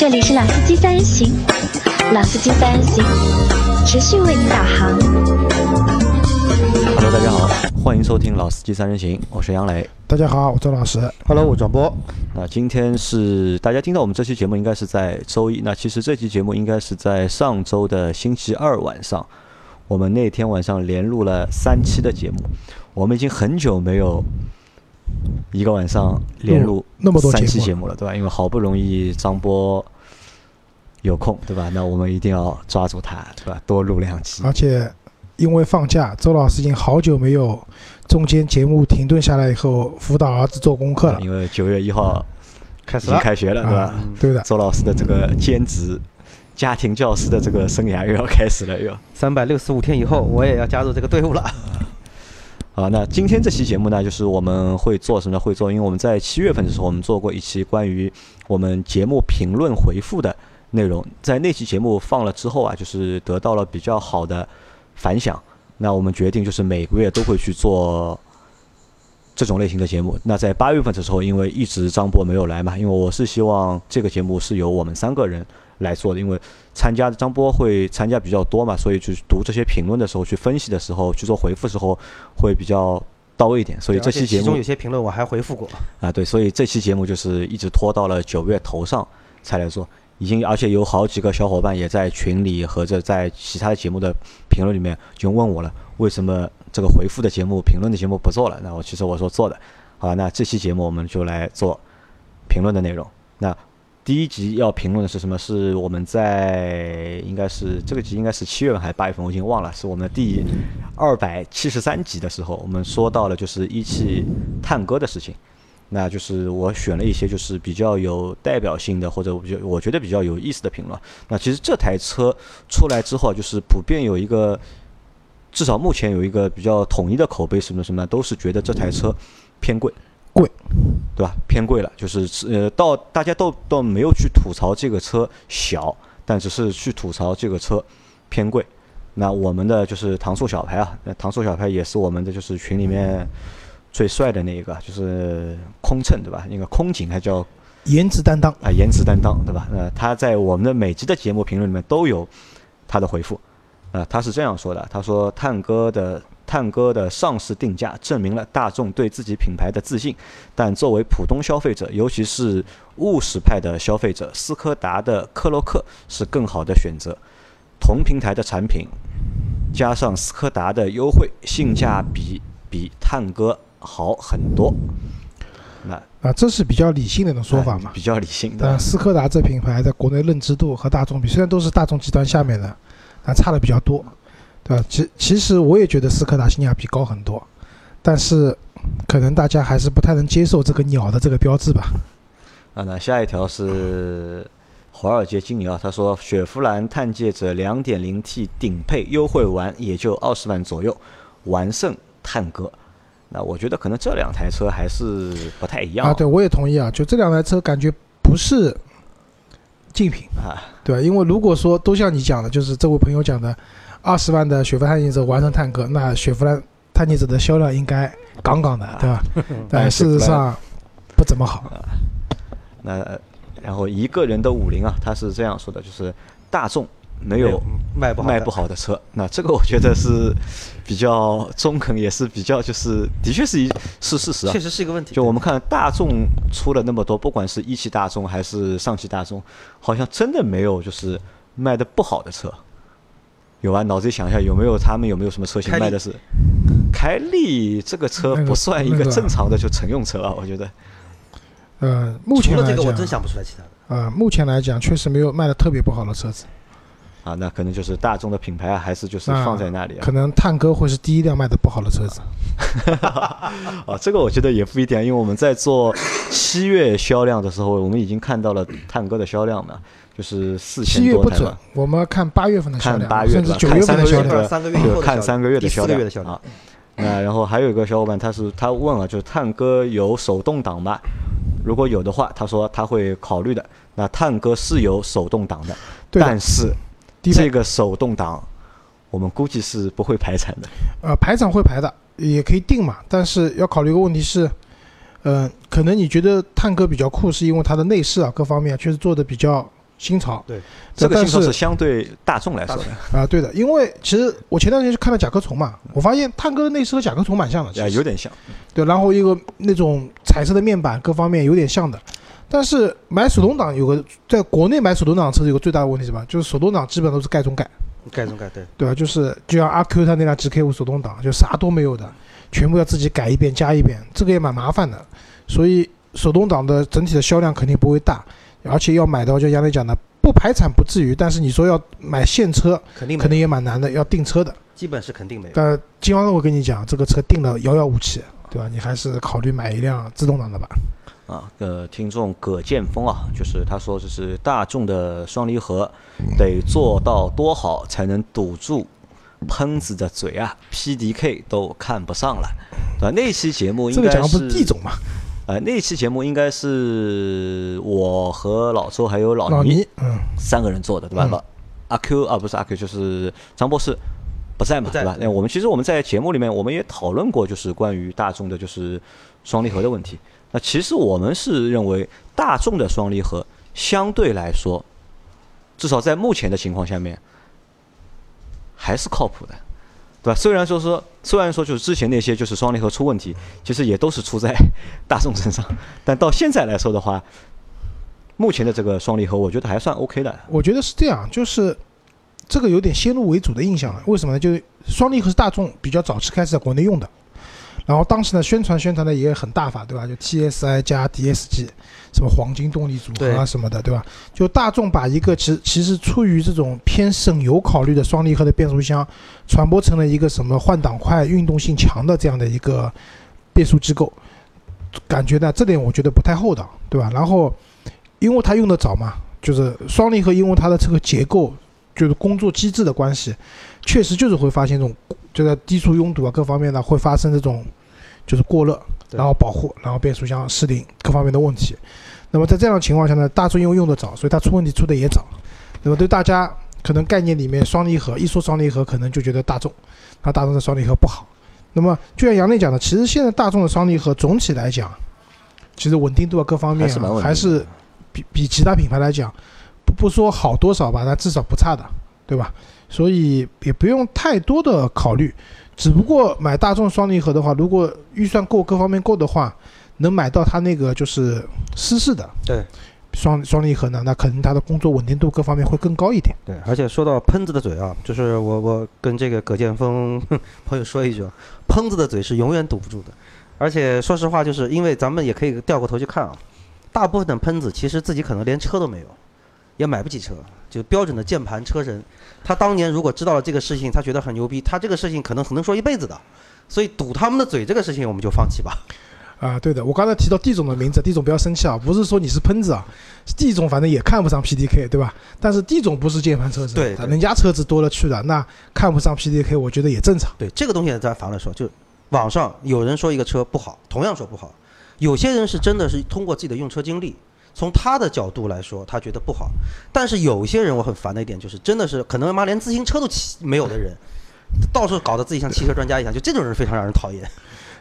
这里是老司机三人行，老司机三人行，持续为您导航。Hello，大家好，欢迎收听老司机三人行，我是杨磊。大家好，我周老师。Hello，我转播。那今天是大家听到我们这期节目应该是在周一，那其实这期节目应该是在上周的星期二晚上，我们那天晚上连录了三期的节目，我们已经很久没有一个晚上连录那么多三节目期节目了，对吧？因为好不容易张波有空，对吧？那我们一定要抓住他，对吧？多录两期。而且因为放假，周老师已经好久没有中间节目停顿下来以后辅导儿子做功课了，因为九月一号开始了，开学了，对吧？啊，对的，周老师的这个兼职家庭教师的这个生涯又要开始了，又。三百六十五天以后，我也要加入这个队伍了。好，那今天这期节目呢，就是我们会做什么？会做，因为我们在七月份的时候，我们做过一期关于我们节目评论回复的内容，在那期节目放了之后啊，就是得到了比较好的反响。那我们决定就是每个月都会去做这种类型的节目。那在八月份的时候，因为一直张博没有来嘛，因为我是希望这个节目是由我们三个人来做的，因为参加的张波会参加比较多嘛，所以去读这些评论的时候、去分析的时候、去做回复的时候会比较到位一点。所以这期节目其中有些评论我还回复过。啊，对，所以这期节目就是一直拖到了九月头上才来做，已经而且有好几个小伙伴也在群里和这在其他的节目的评论里面就问我了，为什么这个回复的节目、评论的节目不做了？那我其实我说做的，好，那这期节目我们就来做评论的内容。那第一集要评论的是什么？是我们在应该是这个集应该是七月份还是八月份，我已经忘了，是我们第二百七十三集的时候，我们说到了就是一汽探戈的事情。那就是我选了一些就是比较有代表性的，或者我觉我觉得比较有意思的评论。那其实这台车出来之后，就是普遍有一个，至少目前有一个比较统一的口碑，什么什么？都是觉得这台车偏贵，贵，对吧？偏贵了，就是呃，到大家都都没有去吐槽这个车小，但只是去吐槽这个车偏贵。那我们的就是唐宋小排啊，那唐宋小排也是我们的就是群里面最帅的那一个，就是空乘对吧？那个空警还叫颜值担当，啊颜值担当对吧？呃，他在我们的每集的节目评论里面都有他的回复，啊、他是这样说的，他说探哥的探戈的上市定价证明了大众对自己品牌的自信，但作为普通消费者，尤其是务实派的消费者，斯柯达的克洛克是更好的选择。同平台的产品，加上斯柯达的优惠，性价比比探戈好很多。那啊，这是比较理性的一种说法嘛。哎比较理性的但。斯柯达这品牌在国内认知度和大众比，虽然都是大众集团下面的，但差的比较多，对吧？其其实我也觉得斯柯达性价比高很多，但是可能大家还是不太能接受这个鸟的这个标志吧。啊，那下一条是 华尔街金牛啊，他说雪佛兰探界者 2.0T 顶配优惠完也就二十万左右，完胜探戈。那我觉得可能这两台车还是不太一样啊，对，我也同意啊，就这两台车感觉不是竞品，啊，对吧？因为如果说都像你讲的，就是这位朋友讲的，二十万的雪佛兰探界者完成探戈，那雪佛兰探界者的销量应该杠杠的，对吧？但事实上不怎么好。那呃然后一个人的五菱啊，他是这样说的，就是大众没有卖不好卖不好的车。那这个我觉得是比较中肯，也是比较就是的确是一是事实啊确。实是一个问题。就我们看大众出了那么多，不管是一汽大众还是上汽大众，好像真的没有就是卖的不好的车。有啊，脑子里想一下，有没有他们有没有什么车型卖的是？凯利这个车不算一个正常的就乘用车啊，我觉得。呃，目前来讲了这个，我真想不出来其他的。呃，目前来讲确实没有卖的特别不好的车子，啊，那可能就是大众的品牌啊，还是就是放在那里啊可。能探戈会是第一辆卖的不好的车子。啊，这个我觉得也不一定啊，因为我们在做七月销量的时候，我们已经看到了探戈的销量嘛，就是四七千月不准多台嘛。，我们要看八月份的销看量，八月对吧甚至九看三个月月份的销量对。三个月以后的销量看三个月的销量个月的销量啊。那然后还有一个小伙伴，他是他问了，就是探戈有手动挡吗？如果有的话，他说他会考虑的。那探戈是有手动挡的，对的但是这个手动挡我们估计是不会排产的。呃，排产会排的，也可以定嘛，但是要考虑一个问题是，呃，可能你觉得探戈比较酷，是因为它的内饰啊各方面确实做的比较新潮对，这个新潮是相对大众来说的，啊，对的，因为其实我前段时间去看了甲壳虫嘛，我发现探戈的内饰和甲壳虫蛮像的，有点像。对，然后一个那种彩色的面板各方面有点像的，但是买手动挡有个在国内买手动挡车有个最大的问题是什么？就是手动挡基本都是盖中盖，盖中盖对，对吧？就是就像阿 Q 他那辆 GK 五手动挡，就啥都没有的，全部要自己改一遍加一遍，这个也蛮麻烦的。所以手动挡的整体的销量肯定不会大，而且要买的话，就杨磊讲的，不排产不至于，但是你说要买现车，肯定肯定也蛮难的，要订车的。基本是肯定没有。但金方我跟你讲，这个车定的遥遥无期，对吧？你还是考虑买一辆自动挡的吧。啊，呃，听众葛剑锋啊，就是他说，就是大众的双离合得做到多好才能堵住喷子的嘴啊？PDK 都看不上了，对吧？那期节目应该这个讲的不是是地总嘛？呃，那期节目应该是我和老周还有老倪嗯，三个人做的，对吧？阿 Q 啊，不是阿 Q，就是张博士不在嘛，在对吧？那我们其实我们在节目里面我们也讨论过，就是关于大众的就是双离合的问题。那其实我们是认为大众的双离合相对来说，至少在目前的情况下面还是靠谱的，对吧？虽然说说，虽然说就是之前那些就是双离合出问题，其实也都是出在 大众身上，但到现在来说的话，目前的这个双离合，我觉得还算 OK 的。我觉得是这样，就是这个有点先入为主的印象了。为什么呢？就是双离合是大众比较早期开始在国内用的，然后当时呢宣传宣传的也很大法，对吧？就 TSI 加 DSG，什么黄金动力组合啊什么的，对吧？就大众把一个其实其实出于这种偏省油考虑的双离合的变速箱，传播成了一个什么换挡快、运动性强的这样的一个变速机构，感觉呢这点我觉得不太厚道，对吧？然后因为它用得早嘛，就是双离合，因为它的这个结构就是工作机制的关系，确实就是会发现这种就在低速拥堵啊各方面呢会发生这种就是过热，然后保护，然后变速箱失灵各方面的问题。那么在这样的情况下呢，大众因为用的早，所以它出问题出的也早。那么对大家可能概念里面双离合一说双离合，可能就觉得大众，那大众的双离合不好。那么就像杨磊讲的，其实现在大众的双离合总体来讲，其实稳定度啊各方面还是比比其他品牌来讲，不不说好多少吧，但至少不差的，对吧？所以也不用太多的考虑，只不过买大众双离合的话，如果预算够，各方面够的话，能买到它那个就是湿式的对双双离合呢，那可能它的工作稳定度各方面会更高一点。对，而且说到喷子的嘴啊，就是我我跟这个葛剑锋朋友说一句啊，喷子的嘴是永远堵不住的。而且说实话，就是因为咱们也可以掉过头去看啊，大部分的喷子其实自己可能连车都没有，也买不起车，就标准的键盘车神。他当年如果知道了这个事情，他觉得很牛逼，他这个事情可能能说一辈子的。所以堵他们的嘴这个事情，我们就放弃吧。啊，对的，我刚才提到地总的名字，地总不要生气啊，不是说你是喷子啊，地总反正也看不上 PDK，对吧？但是地总不是键盘车子，对对人家车子多了去了，那看不上 PDK，我觉得也正常。对这个东西，咱反了说，就网上有人说一个车不好，同样说不好，有些人是真的是通过自己的用车经历，从他的角度来说，他觉得不好。但是有些人我很烦的一点就是，真的是可能妈连自行车都骑没有的人，到处搞得自己像汽车专家一样，就这种人非常让人讨厌。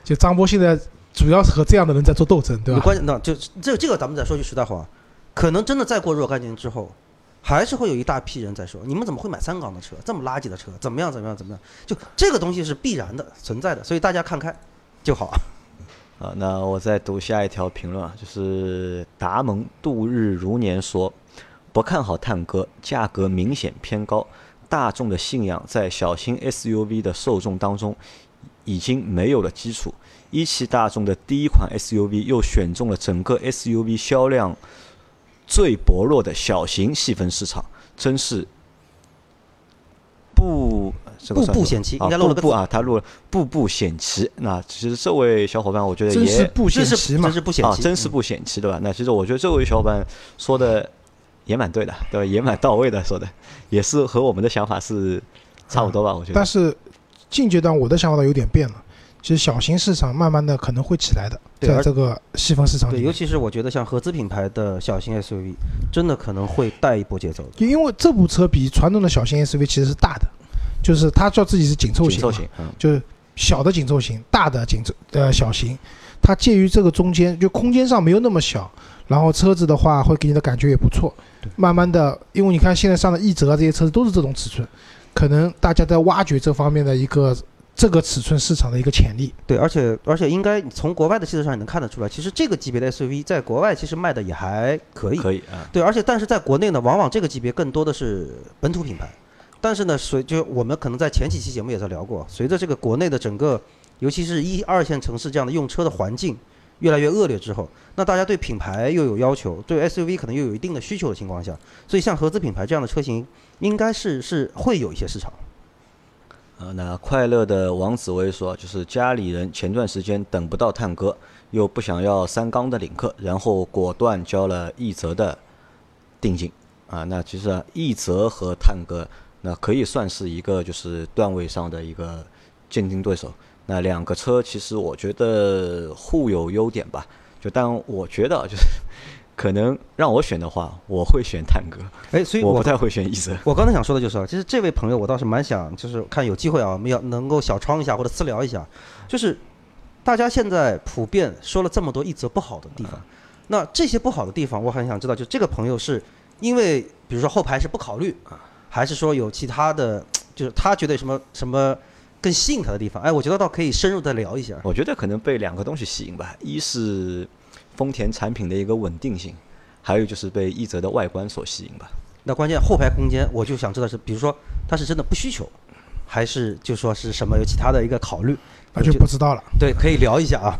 就张波现在主要是和这样的人在做斗争，对吧？关键那就这这个咱们再说句实在话，可能真的再过若干年之后，还是会有一大批人在说，你们怎么会买三缸的车，这么垃圾的车，怎么样怎么样怎么样？就这个东西是必然的存在的，所以大家看开就好。啊，那我再读下一条评论啊，就是达蒙度日如年说，不看好探戈，价格明显偏高，大众的信仰在小型 SUV 的受众当中已经没有了基础。一汽大众的第一款 SUV 又选中了整个 SUV 销量最薄弱的小型细分市场，真是不步步险棋啊应该录了个步步啊，他录了步步险棋。那其实这位小伙伴，我觉得也真是不这是险棋嘛这，是不险啊，棋，嗯真是不险棋，对吧？那其实我觉得这位小伙伴说的也蛮对的，对吧？也蛮到位的，说的也是和我们的想法是差不多吧？我觉得但。是近阶段我的想法有点变了。其实小型市场慢慢的可能会起来的，对而在这个细分市场里对，尤其是我觉得像合资品牌的小型 SUV，真的可能会带一波节奏。就因为这部车比传统的小型 SUV 其实是大的，就是它叫自己是紧凑型，紧凑型，嗯，就是小的紧凑型，大的紧凑呃小型，它介于这个中间，就空间上没有那么小，然后车子的话会给你的感觉也不错。慢慢的，因为你看现在上的奕泽啊这些车子都是这种尺寸，可能大家在挖掘这方面的一个这个尺寸市场的一个潜力。对，而且而且应该从国外的汽车上也能看得出来，其实这个级别的 SUV 在国外其实卖的也还可以。可以啊，对，而且但是在国内呢，往往这个级别更多的是本土品牌。但是呢，随就我们可能在前几期节目也在聊过，随着这个国内的整个，尤其是一二线城市这样的用车的环境越来越恶劣之后，那大家对品牌又有要求，对 SUV 可能又有一定的需求的情况下，所以像合资品牌这样的车型，应该是是会有一些市场。呃，那快乐的王子薇说，就是家里人前段时间等不到探戈，又不想要三缸的领克，然后果断交了奕泽的定金。啊，那其实啊，奕泽和探戈。那可以算是一个就是段位上的一个竞争对手。那两个车其实我觉得互有优点吧。就但我觉得就是可能让我选的话，我会选探戈。哎，所以我不太会选奕泽。我刚才想说的就是，其实这位朋友我倒是蛮想，就是看有机会啊，我们要能够小窗一下或者私聊一下。就是大家现在普遍说了这么多奕泽不好的地方，那这些不好的地方，我很想知道，就这个朋友是因为比如说后排是不考虑啊。还是说有其他的，就是他觉得什么什么更吸引他的地方？哎，我觉得倒可以深入的聊一下。我觉得可能被两个东西吸引吧，一是丰田产品的一个稳定性，还有就是被一泽的外观所吸引吧。那关键后排空间，我就想知道是，比如说他是真的不需求，还是就说是什么有其他的一个考虑？那就不知道了。对，可以聊一下啊。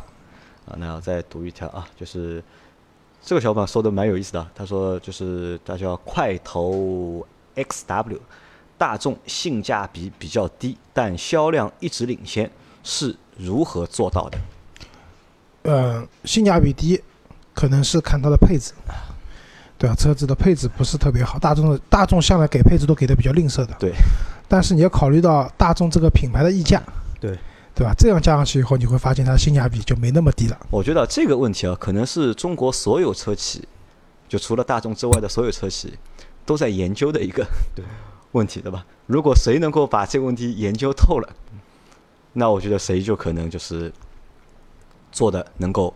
啊，那我再读一条啊，就是这个小伙伴说的蛮有意思的，他说就是他叫快头。X W，大众性价比比较低，但销量一直领先，是如何做到的？呃，性价比低，可能是看它的配置，对啊，车子的配置不是特别好。大众的大众向来给配置都给的比较吝啬的，对。但是你要考虑到大众这个品牌的溢价，对，对吧？这样加上去以后，你会发现它的性价比就没那么低了。我觉得这个问题啊，可能是中国所有车企，就除了大众之外的所有车企。都在研究的一个 问题，对吧？如果谁能够把这个问题研究透了，那我觉得谁就可能就是做的能够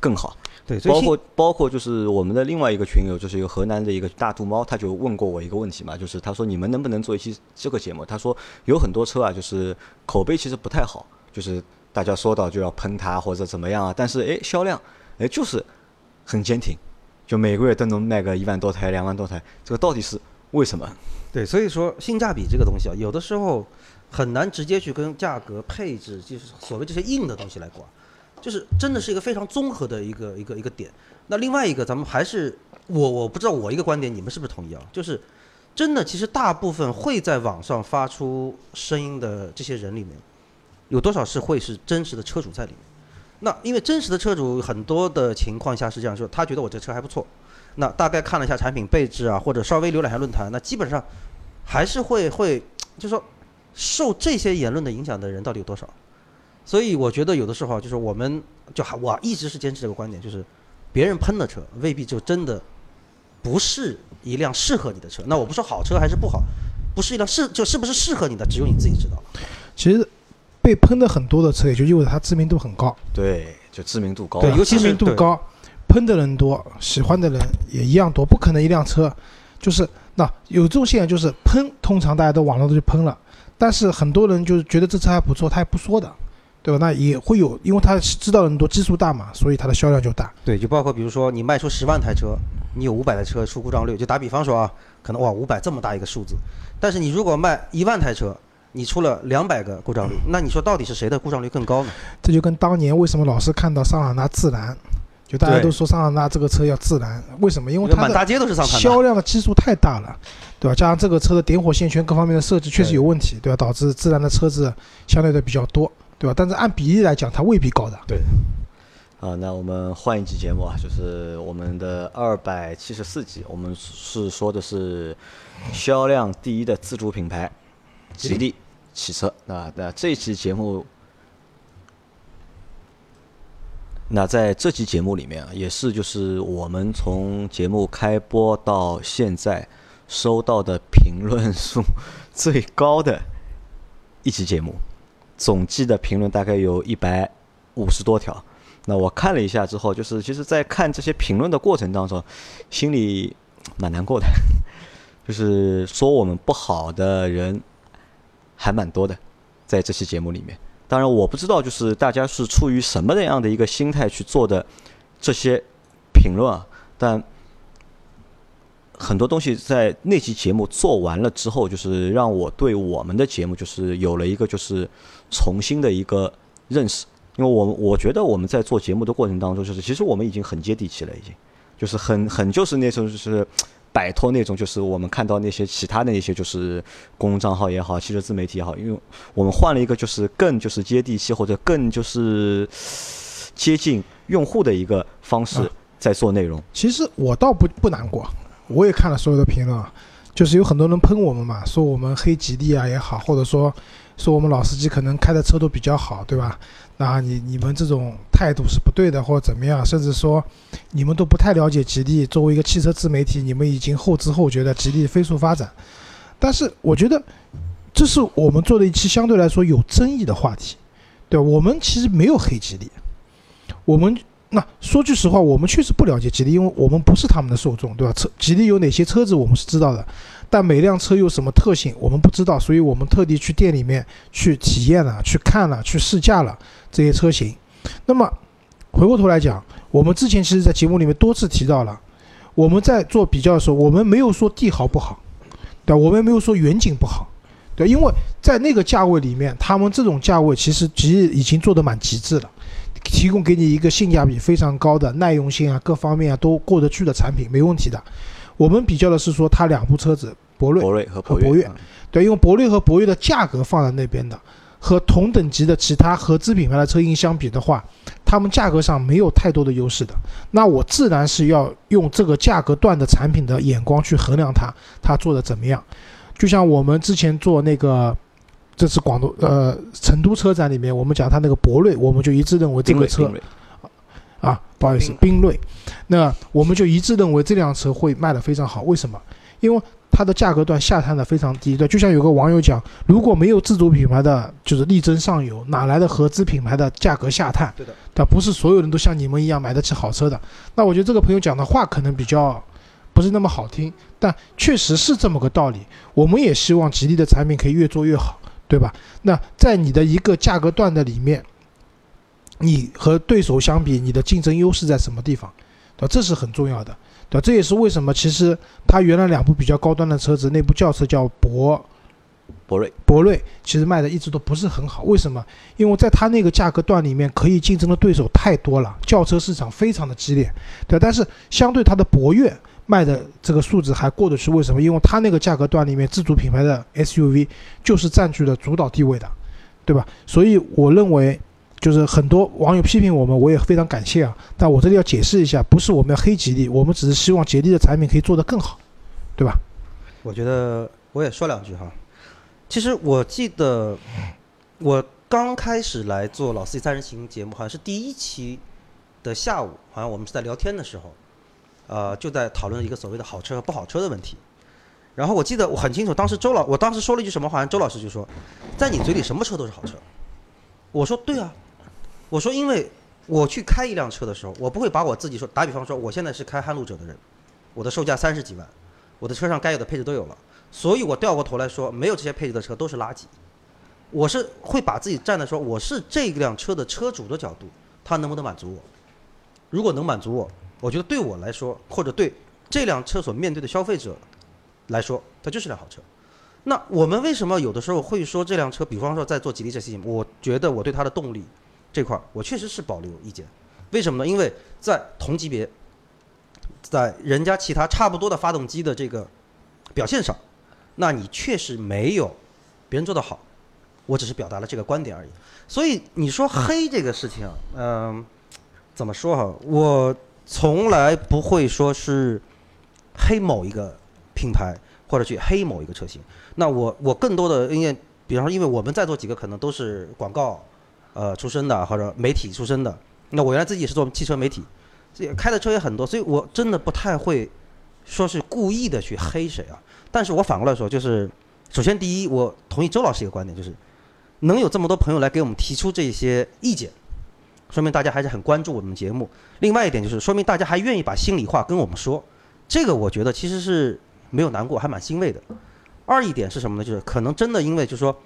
更好。对，包括包括就是我们的另外一个群友，就是一个河南的一个大肚猫，他就问过我一个问题嘛，就是他说你们能不能做一期这个节目？他说有很多车啊，就是口碑其实不太好，就是大家说到就要喷它或者怎么样啊，但是哎销量哎就是很坚挺。就每个月都能卖个一万多台、两万多台，这个到底是为什么？对，所以说性价比这个东西啊，有的时候很难直接去跟价格、配置，就是所谓这些硬的东西来挂，就是真的是一个非常综合的一个一个一个点。那另外一个，咱们还是我我不知道我一个观点，你们是不是同意啊？就是真的，其实大部分会在网上发出声音的这些人里面，有多少是会是真实的车主在里面？那因为真实的车主很多的情况下是这样说，他觉得我这车还不错，那大概看了一下产品配置啊，或者稍微浏览一下论坛，那基本上还是会会，就说受这些言论的影响的人到底有多少？所以我觉得有的时候就是我们就还我一直是坚持这个观点，就是别人喷的车未必就真的不是一辆适合你的车。那我不说好车还是不好，不是一辆适就是不是适合你的，只有你自己知道。其实。被喷的很多的车，也就意味着它知名度很高。对，就知名度高。对，知名度高，喷的人多，喜欢的人也一样多。不可能一辆车，就是那有这种现象，就是喷，通常大家都网络都去喷了，但是很多人就是觉得这车还不错，他也不说的，对吧？那也会有，因为他知道的人多，基数大嘛，所以它的销量就大。对，就包括比如说你卖出十万台车，你有五百台车出故障率，就打比方说啊，可能哇五百这么大一个数字，但是你如果卖一万台车。你出了两百个故障率，那你说到底是谁的故障率更高呢？这就跟当年为什么老是看到桑塔纳自燃，就大家都说桑塔纳这个车要自燃，为什么？因为它满大街都是桑塔纳销量的基数太大了，对吧？加上这个车的点火线圈各方面的设计确实有问题，对吧？导致自燃的车子相对的比较多，对吧？但是按比例来讲，它未必高的。对。啊，那我们换一集节目啊，就是我们的二百七十四集，我们是说的是销量第一的自主品牌，吉利。汽车，那那这期节目，那在这期节目里面啊，也是就是我们从节目开播到现在收到的评论数最高的一期节目，总计的评论大概有一百五十多条。那我看了一下之后，就是其实，在看这些评论的过程当中，心里蛮难过的，就是说我们不好的人还蛮多的，在这期节目里面。当然，我不知道就是大家是出于什么那样的一个心态去做的这些评论啊，但很多东西在那期节目做完了之后，就是让我对我们的节目就是有了一个就是重新的一个认识。因为我我觉得我们在做节目的过程当中，就是其实我们已经很接地气了，已经就是很很就是那种就是摆脱那种就是我们看到那些其他的那些就是公众账号也好，汽车自媒体也好，因为我们换了一个就是更就是接地气或者更就是接近用户的一个方式在做内容。其实我倒不不难过，我也看了所有的评论，就是有很多人喷我们嘛，说我们黑吉利啊也好，或者说说我们老司机可能开的车都比较好，对吧？那你你们这种态度是不对的，或者怎么样？甚至说你们都不太了解吉利。作为一个汽车自媒体，你们已经后知后觉的吉利飞速发展。但是我觉得这是我们做的一期相对来说有争议的话题，对我们其实没有黑吉利。我们那说句实话，我们确实不了解吉利，因为我们不是他们的受众，对吧？车吉利有哪些车子我们是知道的。但每辆车有什么特性，我们不知道，所以我们特地去店里面去体验了、去看了、去试驾了这些车型。那么回过头来讲，我们之前其实，在节目里面多次提到了，我们在做比较的时候，我们没有说帝豪不好，对我们没有说远景不好，对，因为在那个价位里面，他们这种价位其实其实已经做得蛮极致了，提供给你一个性价比非常高的、耐用性啊各方面啊都过得去的产品，没问题的。我们比较的是说，它两部车子，博瑞博瑞和博越，对，因为博瑞和博越的价格放在那边的，和同等级的其他合资品牌的车型相比的话，它们价格上没有太多的优势的。那我自然是要用这个价格段的产品的眼光去衡量它，它做的怎么样。就像我们之前做那个，这次广东呃成都车展里面，我们讲它那个博瑞，我们就一致认为这个车。啊，不好意思，缤瑞，那我们就一致认为这辆车会卖得非常好。为什么？因为它的价格段下探的非常低。对，就像有个网友讲，如果没有自主品牌的就是力争上游，哪来的合资品牌的价格下探？对的，对，不是所有人都像你们一样买得起好车的。那我觉得这个朋友讲的话可能比较不是那么好听，但确实是这么个道理。我们也希望吉利的产品可以越做越好，对吧？那在你的一个价格段的里面。你和对手相比，你的竞争优势在什么地方？对吧？这是很重要的，对吧？这也是为什么其实它原来两部比较高端的车子，那部轿车叫博博瑞，博瑞其实卖的一直都不是很好。为什么？因为在它那个价格段里面，可以竞争的对手太多了，轿车市场非常的激烈，对。但是相对它的博越卖的这个数字还过得去，为什么？因为它那个价格段里面，自主品牌的 SUV 就是占据了主导地位的，对吧？所以我认为。就是很多网友批评我们，我也非常感谢啊。但我这里要解释一下，不是我们要黑吉利，我们只是希望吉利的产品可以做得更好，对吧？我觉得我也说两句哈。其实我记得我刚开始来做《老司机三人行》节目，好像是第一期的下午，好像我们是在聊天的时候，呃，就在讨论一个所谓的好车和不好车的问题。然后我记得我很清楚，当时周老，我当时说了一句什么，好像周老师就说，在你嘴里什么车都是好车。我说对啊。我说，因为我去开一辆车的时候，我不会把我自己说，打比方说，我现在是开撼路者的人，我的售价三十几万，我的车上该有的配置都有了，所以我掉过头来说，没有这些配置的车都是垃圾。我是会把自己站在说，我是这辆车的车主的角度，它能不能满足我？如果能满足我，我觉得对我来说，或者对这辆车所面对的消费者来说，它就是辆好车。那我们为什么有的时候会说这辆车？比方说在做吉利这些，我觉得我对它的动力。这块儿我确实是保留意见，为什么呢？因为在同级别，在人家其他差不多的发动机的这个表现上，那你确实没有别人做的好。我只是表达了这个观点而已。所以你说黑这个事情，嗯，怎么说哈？我从来不会说是黑某一个品牌或者去黑某一个车型。那我我更多的因为，比方说，因为我们在座几个可能都是广告。呃，出身的或者媒体出身的，那我原来自己也是做汽车媒体，这开的车也很多，所以我真的不太会说是故意的去黑谁啊。但是我反过来说，就是首先第一，我同意周老师一个观点，就是能有这么多朋友来给我们提出这些意见，说明大家还是很关注我们节目。另外一点就是说明大家还愿意把心里话跟我们说，这个我觉得其实是没有难过，还蛮欣慰的。二一点是什么呢？就是可能真的因为就是说，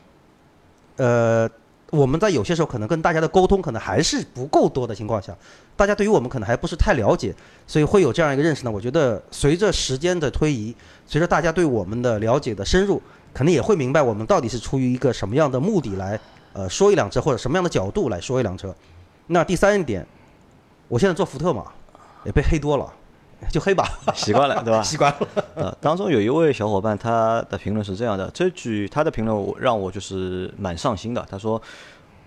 呃，我们在有些时候可能跟大家的沟通可能还是不够多的情况下，大家对于我们可能还不是太了解，所以会有这样一个认识呢。我觉得随着时间的推移，随着大家对我们的了解的深入，可能也会明白我们到底是出于一个什么样的目的来呃说一辆车，或者什么样的角度来说一辆车。那第三一点，我现在做福特嘛，也被黑多了，就黑吧，习惯了，对吧？习惯了。呃，当中有一位小伙伴，他的评论是这样的，这句他的评论我让我就是蛮上心的。他说：“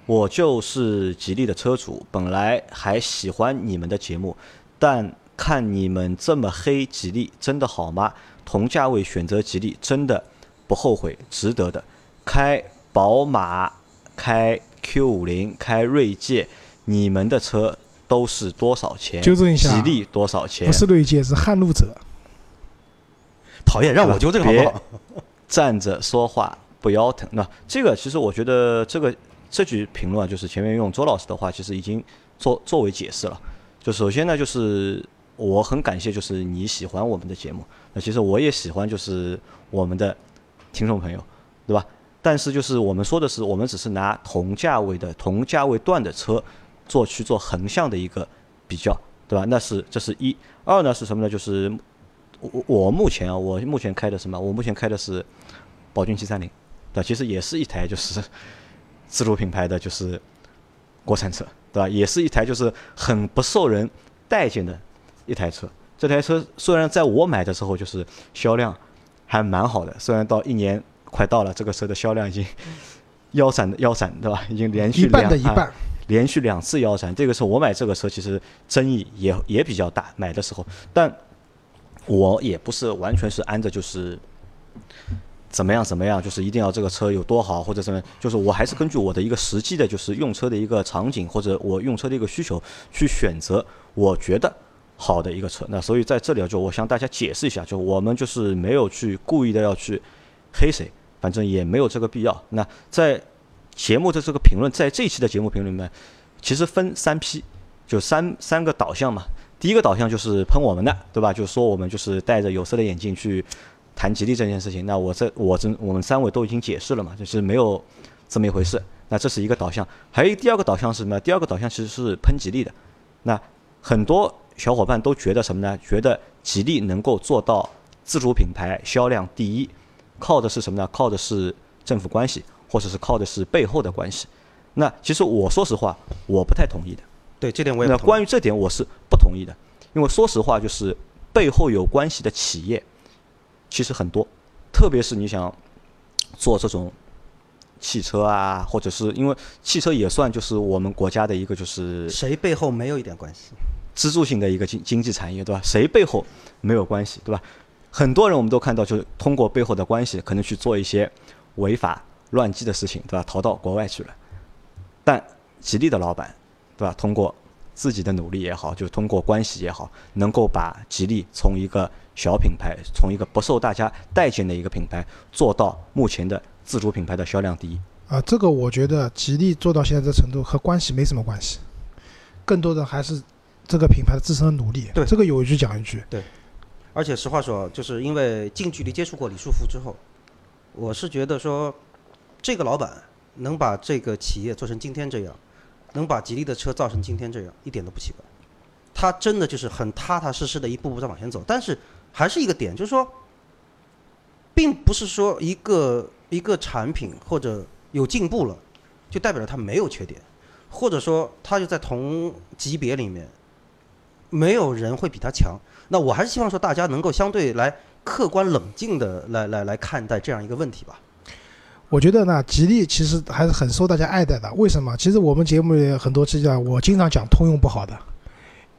我就是吉利的车主，本来还喜欢你们的节目，但看你们这么黑吉利，真的好吗？同价位选择吉利，真的不后悔，值得的。开宝马，开 Q 五零，开锐界，你们的车都是多少钱？纠正一下吉利多少钱？不是锐界，是撼路者。讨厌，让我纠正好不好？站着说话不腰疼。那这个其实我觉得这个这句评论啊，就是前面用周老师的话，其实已经作作为解释了。就首先呢，就是我很感谢，就是你喜欢我们的节目。那其实我也喜欢，就是我们的听众朋友，对吧？但是就是我们说的是，我们只是拿同价位的同价位段的车做去做横向的一个比较，对吧？那是这是一。二呢是什么呢？就是我我目前啊，我目前开的什么？我目前开的是宝骏七三零，对？其实也是一台就是 自主品牌的就是国产车，对吧？也是一台就是很不受人待见的一台车。这台车虽然在我买的时候就是销量还蛮好的，虽然到一年快到了，这个车的销量已经 腰斩的腰斩，对吧？已经连续一半的一半，连续两次腰斩。这个时候我买这个车其实争议也也比较大，买的时候，但我也不是完全是按着就是怎么样怎么样，就是一定要这个车有多好或者怎么，就是我还是根据我的一个实际的，就是用车的一个场景或者我用车的一个需求去选择我觉得好的一个车。那所以在这里啊，就我向大家解释一下，就我们就是没有去故意的要去黑谁，反正也没有这个必要。那在节目的这个评论，在这一期的节目评论里面，其实分三批，就三三个导向嘛。第一个导向就是喷我们的，对吧？就说我们就是戴着有色的眼镜去谈吉利这件事情。那我这我这我们三位都已经解释了嘛，就是没有这么一回事。那这是一个导向，还有第二个导向是什么？第二个导向其实是喷吉利的。那很多小伙伴都觉得什么呢？觉得吉利能够做到自主品牌销量第一，靠的是什么呢？靠的是政府关系，或者是靠的是背后的关系。那其实我说实话，我不太同意的。对这点我也那关于这点，我是不同意的，因为说实话，就是背后有关系的企业其实很多，特别是你想做这种汽车啊，或者是因为汽车也算就是我们国家的一个就是谁背后没有一点关系？支柱性的一个经经济产业，对吧？谁背后没有关系，对吧？很多人我们都看到，就是通过背后的关系，可能去做一些违法乱纪的事情，对吧？逃到国外去了。但吉利的老板，对吧？通过自己的努力也好，就通过关系也好，能够把吉利从一个小品牌，从一个不受大家待见的一个品牌，做到目前的自主品牌的销量第一。啊，这个我觉得吉利做到现在这程度和关系没什么关系，更多的还是这个品牌的自身的努力。对这个有一句讲一句。对而且实话说，就是因为近距离接触过李书福之后，我是觉得说，这个老板能把这个企业做成今天这样，能把吉利的车造成今天这样，一点都不奇怪。他真的就是很踏踏实实的一步步在往前走。但是还是一个点，就是说，并不是说一个一个产品或者有进步了，就代表着它没有缺点，或者说它就在同级别里面，没有人会比它强。那我还是希望说大家能够相对来客观冷静的来来来看待这样一个问题吧。我觉得呢，吉利其实还是很受大家爱戴的。为什么？其实我们节目里很多期讲，我经常讲通用不好的，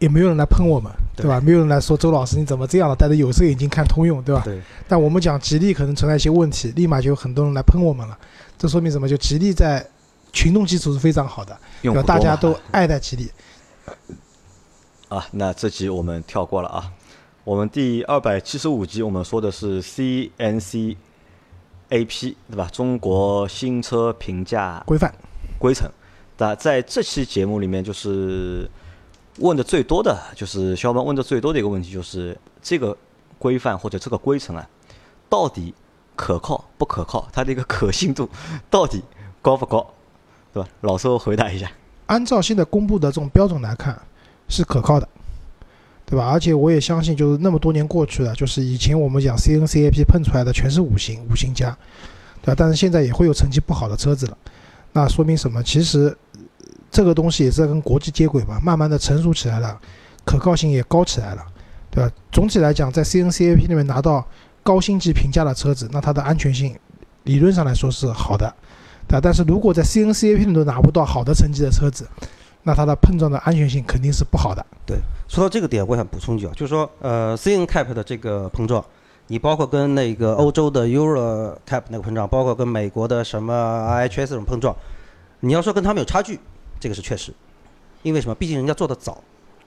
也没有人来喷我们，对吧？没有人来说周老师你怎么这样了，戴着有色眼镜看通用，对吧？对，但我们讲吉利可能存在一些问题，立马就有很多人来喷我们了。这说明什么？就吉利在群众基础是非常好的，对吧？大家都爱戴吉利。啊，那这集我们跳过了啊。我们第二百七十五集我们说的是 CNC AP 对吧？中国新车评价规范规程。那在这期节目里面，就是问的最多的就是小伙伴问的最多的一个问题，就是这个规范或者这个规程啊，到底可靠不可靠？它的一个可信度到底高不高？对吧？老周回答一下。按照现在公布的这种标准来看，是可靠的，对吧？而且我也相信，就是那么多年过去了，就是以前我们讲 CNCAP 碰出来的全是五星五星加，对吧？但是现在也会有成绩不好的车子了，那说明什么？其实这个东西也是在跟国际接轨嘛，慢慢的成熟起来了，可靠性也高起来了，对吧？总体来讲，在 CNCAP 里面拿到高星级评价的车子，那它的安全性理论上来说是好的。对，但是如果在 CNCAP 里都拿不到好的成绩的车子，那它的碰撞的安全性肯定是不好的。对，说到这个点，我想补充一句啊，就是说，呃，CNCAP 的这个碰撞，你包括跟那个欧洲的 EuroCap 那个碰撞，包括跟美国的什么 IHS 这种碰撞，你要说跟他们有差距，这个是确实，因为什么？毕竟人家做的早，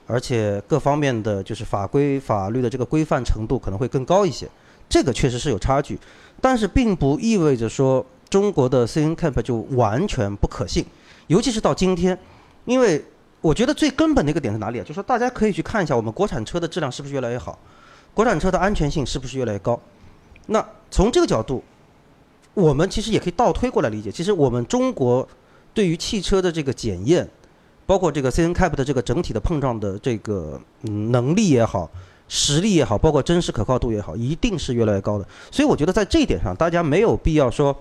而且各方面的就是法规法律的这个规范程度可能会更高一些，这个确实是有差距，但是并不意味着说。中国的 CNCAP 就完全不可信，尤其是到今天，因为我觉得最根本的一个点在哪里啊？就是说大家可以去看一下我们国产车的质量是不是越来越好，国产车的安全性是不是越来越高。那从这个角度，我们其实也可以倒推过来理解，其实我们中国对于汽车的这个检验，包括这个 CNCAP 的这个整体的碰撞的这个能力也好。实力也好，包括真实可靠度也好，一定是越来越高的。所以我觉得在这一点上，大家没有必要说。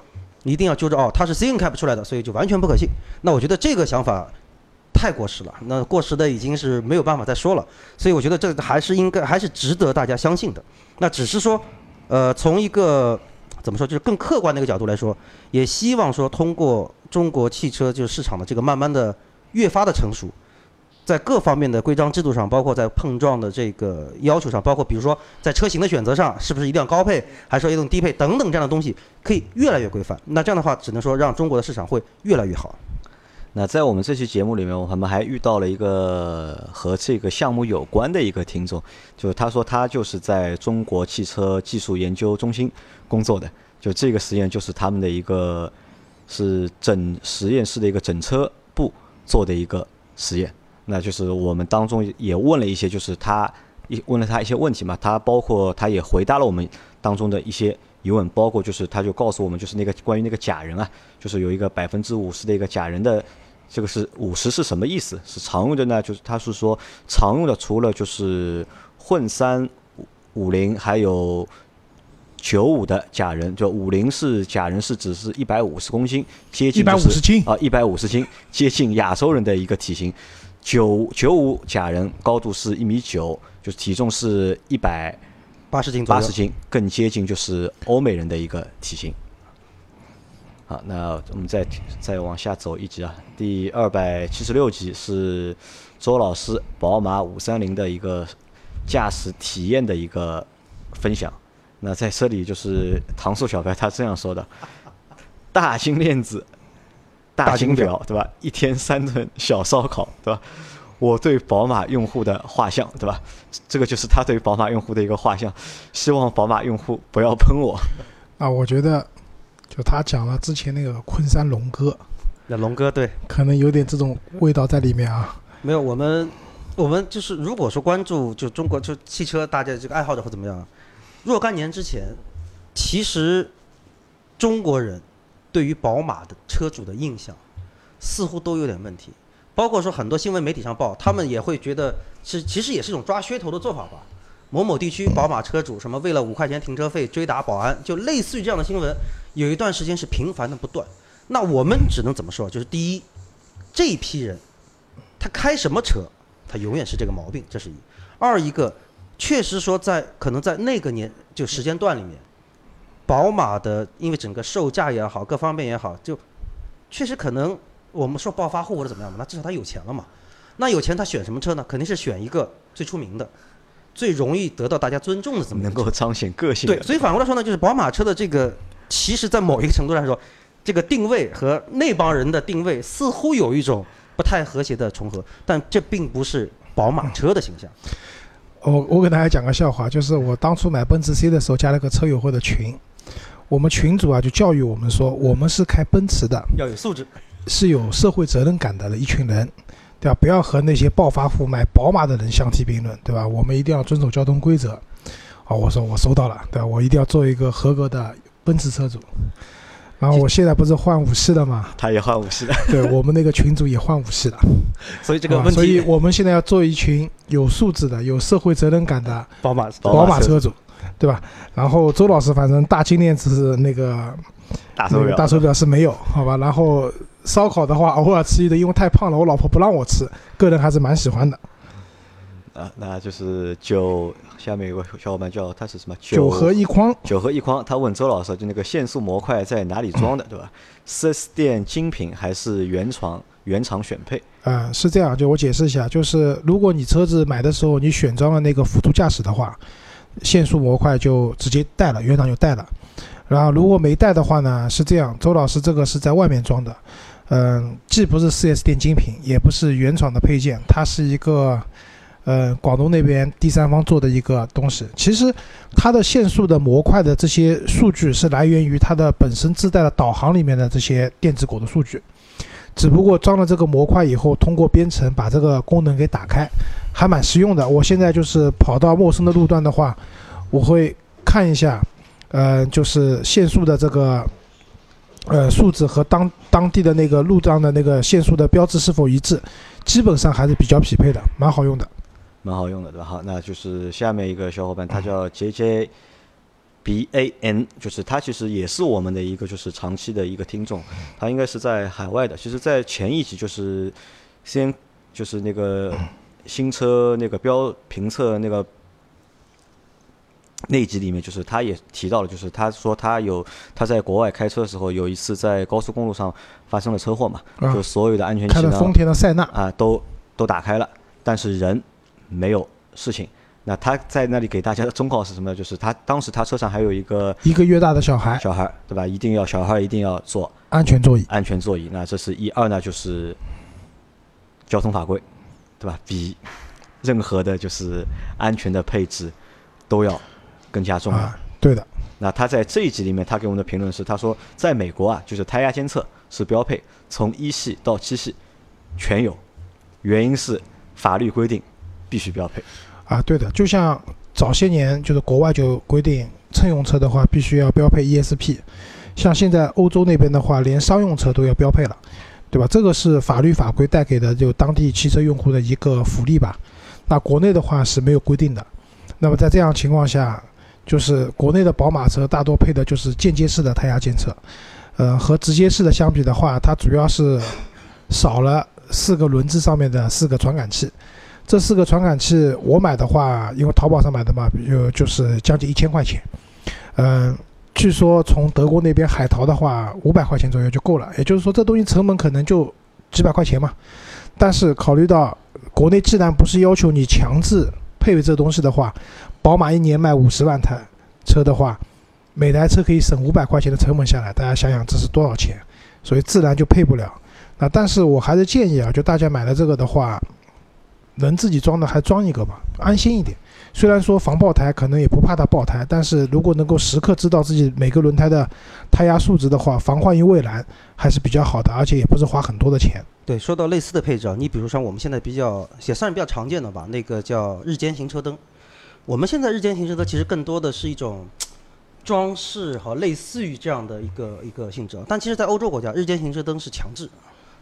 一定要揪着哦，它是 CNCAP 出来的，所以就完全不可信。那我觉得这个想法太过时了，那过时的已经是没有办法再说了。所以我觉得这还是应该还是值得大家相信的。那只是说，呃，从一个怎么说，就是更客观的一个角度来说，也希望说通过中国汽车就是市场的这个慢慢的越发的成熟。在各方面的规章制度上，包括在碰撞的这个要求上，包括比如说在车型的选择上，是不是一定要高配，还是说一定低配等等这样的东西，可以越来越规范。那这样的话，只能说让中国的市场会越来越好。那在我们这期节目里面，我们还遇到了一个和这个项目有关的一个听众，就是他说他就是在中国汽车技术研究中心工作的，就这个实验就是他们的一个是整实验室的一个整车部做的一个实验。那就是我们当中也问了一些，就是他一问了他一些问题嘛，他包括他也回答了我们当中的一些疑问，包括就是他就告诉我们，就是那个关于那个假人啊，就是有一个百分之五十的一个假人的，这个是五十是什么意思？是常用的呢？就是他是说常用的除了就是混三五零还有九五的假人，就五零是假人是指是一百五十公斤，接近一百五十斤啊，一百五十斤，接近亚洲人的一个体型。九九五假人高度是一米九，就是体重是一百八十斤八十斤，更接近就是欧美人的一个体型。好，那我们再再往下走一集啊，第二百七十六集是周老师宝马五三零的一个驾驶体验的一个分享。那在这里就是糖醋小白他这样说的：大金链子。大金表对吧？一天三顿小烧烤对吧？我对宝马用户的画像对吧？这个就是他对宝马用户的一个画像，希望宝马用户不要喷我。啊，我觉得就他讲了之前那个昆山龙哥，那龙哥对，可能有点这种味道在里面啊。没有，我们我们就是如果说关注就中国就汽车大家这个爱好者或怎么样，若干年之前，其实中国人。对于宝马的车主的印象，似乎都有点问题。包括说很多新闻媒体上报，他们也会觉得是其实也是一种抓噱头的做法吧。某某地区宝马车主什么为了五块钱停车费追打保安，就类似于这样的新闻，有一段时间是频繁的不断。那我们只能怎么说？就是第一，这一批人，他开什么车，他永远是这个毛病，这是一。二一个，确实说在可能在那个年就时间段里面。宝马的，因为整个售价也好，各方面也好，就确实可能我们说暴发户或者怎么样嘛，那至少他有钱了嘛。那有钱他选什么车呢？肯定是选一个最出名的、最容易得到大家尊重的，怎么能够彰显个性？对，所以反过来说呢，就是宝马车的这个，其实在某一个程度上说，这个定位和那帮人的定位似乎有一种不太和谐的重合，但这并不是宝马车的形象。我我给大家讲个笑话，就是我当初买奔驰 C 的时候，加了个车友会的群。我们群主啊，就教育我们说，我们是开奔驰的，要有素质。是有社会责任感的一群人，对吧？不要和那些暴发户买宝马的人相提并论，对吧？我们一定要遵守交通规则。啊，我说我收到了，对吧？我一定要做一个合格的奔驰车主。然后我现在不是换五系了吗？他也换五系的，对我们那个群主也换五系了。所以这个问题，所以我们现在要做一群有素质的、有社会责任感的宝马宝马车主，对吧？然后周老师反正大金链子那个大手表大手表是没有，好吧？然后烧烤的话偶尔吃一顿，因为太胖了，我老婆不让我吃，个人还是蛮喜欢的。啊，那就是九，下面有个小伙伴叫他是什么？九合一框。九合一框，他问周老师，就那个限速模块在哪里装的，对吧四 S 店精品还是原厂原厂选配？啊，是这样，就我解释一下，就是如果你车子买的时候你选装了那个辅助驾驶的话，限速模块就直接带了，原厂就带了。然后如果没带的话呢，是这样，周老师这个是在外面装的，嗯，既不是四 S 店精品，也不是原厂的配件，它是一个。呃，广东那边第三方做的一个东西，其实它的限速的模块的这些数据是来源于它的本身自带的导航里面的这些电子狗的数据，只不过装了这个模块以后，通过编程把这个功能给打开，还蛮实用的。我现在就是跑到陌生的路段的话，我会看一下，呃，就是限速的这个呃数字和当当地的那个路段的那个限速的标志是否一致，基本上还是比较匹配的，蛮好用的。蛮好用的，对吧？好，那就是下面一个小伙伴，他叫 J J B A N，就是他其实也是我们的一个就是长期的一个听众，他应该是在海外的。其实，在前一集就是先就是那个新车那个标评测那个那一集里面，就是他也提到了，就是他说他有他在国外开车的时候，有一次在高速公路上发生了车祸嘛，就所有的安全气囊，丰田的塞纳啊，都都打开了，但是人。没有事情，那他在那里给大家的忠告是什么？就是他当时他车上还有一个一个月大的小孩，小孩对吧？一定要小孩一定要坐安全座椅，安全座椅。那这是一二呢，就是交通法规，对吧？比任何的就是安全的配置都要更加重要。对的。那他在这一集里面，他给我们的评论是，他说在美国啊，就是胎压监测是标配，从一系到七系全有，原因是法律规定。必须标配，啊，对的，就像早些年就是国外就规定乘用车的话必须要标配 ESP，像现在欧洲那边的话连商用车都要标配了，对吧？这个是法律法规带给的就当地汽车用户的一个福利吧。那国内的话是没有规定的。那么在这样情况下，就是国内的宝马车大多配的就是间接式的胎压监测，呃，和直接式的相比的话，它主要是少了四个轮子上面的四个传感器。这四个传感器我买的话，因为淘宝上买的嘛，有就是将近一千块钱。嗯，据说从德国那边海淘的话，五百块钱左右就够了。也就是说，这东西成本可能就几百块钱嘛。但是考虑到国内既然不是要求你强制配备这东西的话，宝马一年卖五十万台车的话，每台车可以省五百块钱的成本下来，大家想想这是多少钱？所以自然就配不了。那但是我还是建议啊，就大家买了这个的话。能自己装的还装一个吧，安心一点。虽然说防爆胎可能也不怕它爆胎，但是如果能够时刻知道自己每个轮胎的胎压数值的话，防患于未然还是比较好的，而且也不是花很多的钱。对，说到类似的配置啊，你比如像我们现在比较也算是比较常见的吧，那个叫日间行车灯。我们现在日间行车灯其实更多的是一种 装饰和类似于这样的一个一个性质，但其实在欧洲国家，日间行车灯是强制，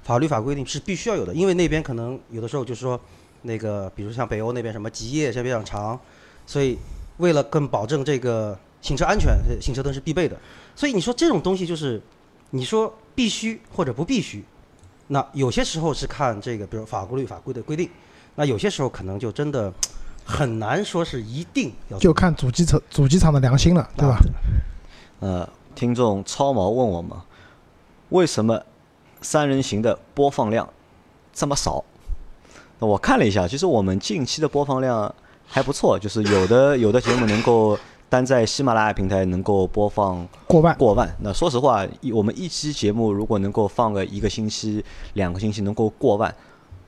法律法规定是必须要有的，因为那边可能有的时候就是说。那个，比如像北欧那边什么极夜时间比较长，所以为了更保证这个行车安全，行车灯是必备的。所以你说这种东西就是，你说必须或者不必须，那有些时候是看这个，比如法律法规的规定，那有些时候可能就真的很难说是一定要。就看主机厂主机厂的良心了，对吧？呃，听众超毛问我们，为什么三人行的播放量这么少？那我看了一下，其实我们近期的播放量还不错，就是有的有的节目能够单在喜马拉雅平台能够播放过万过万。那说实话，一我们一期节目如果能够放个一个星期、两个星期能够过万，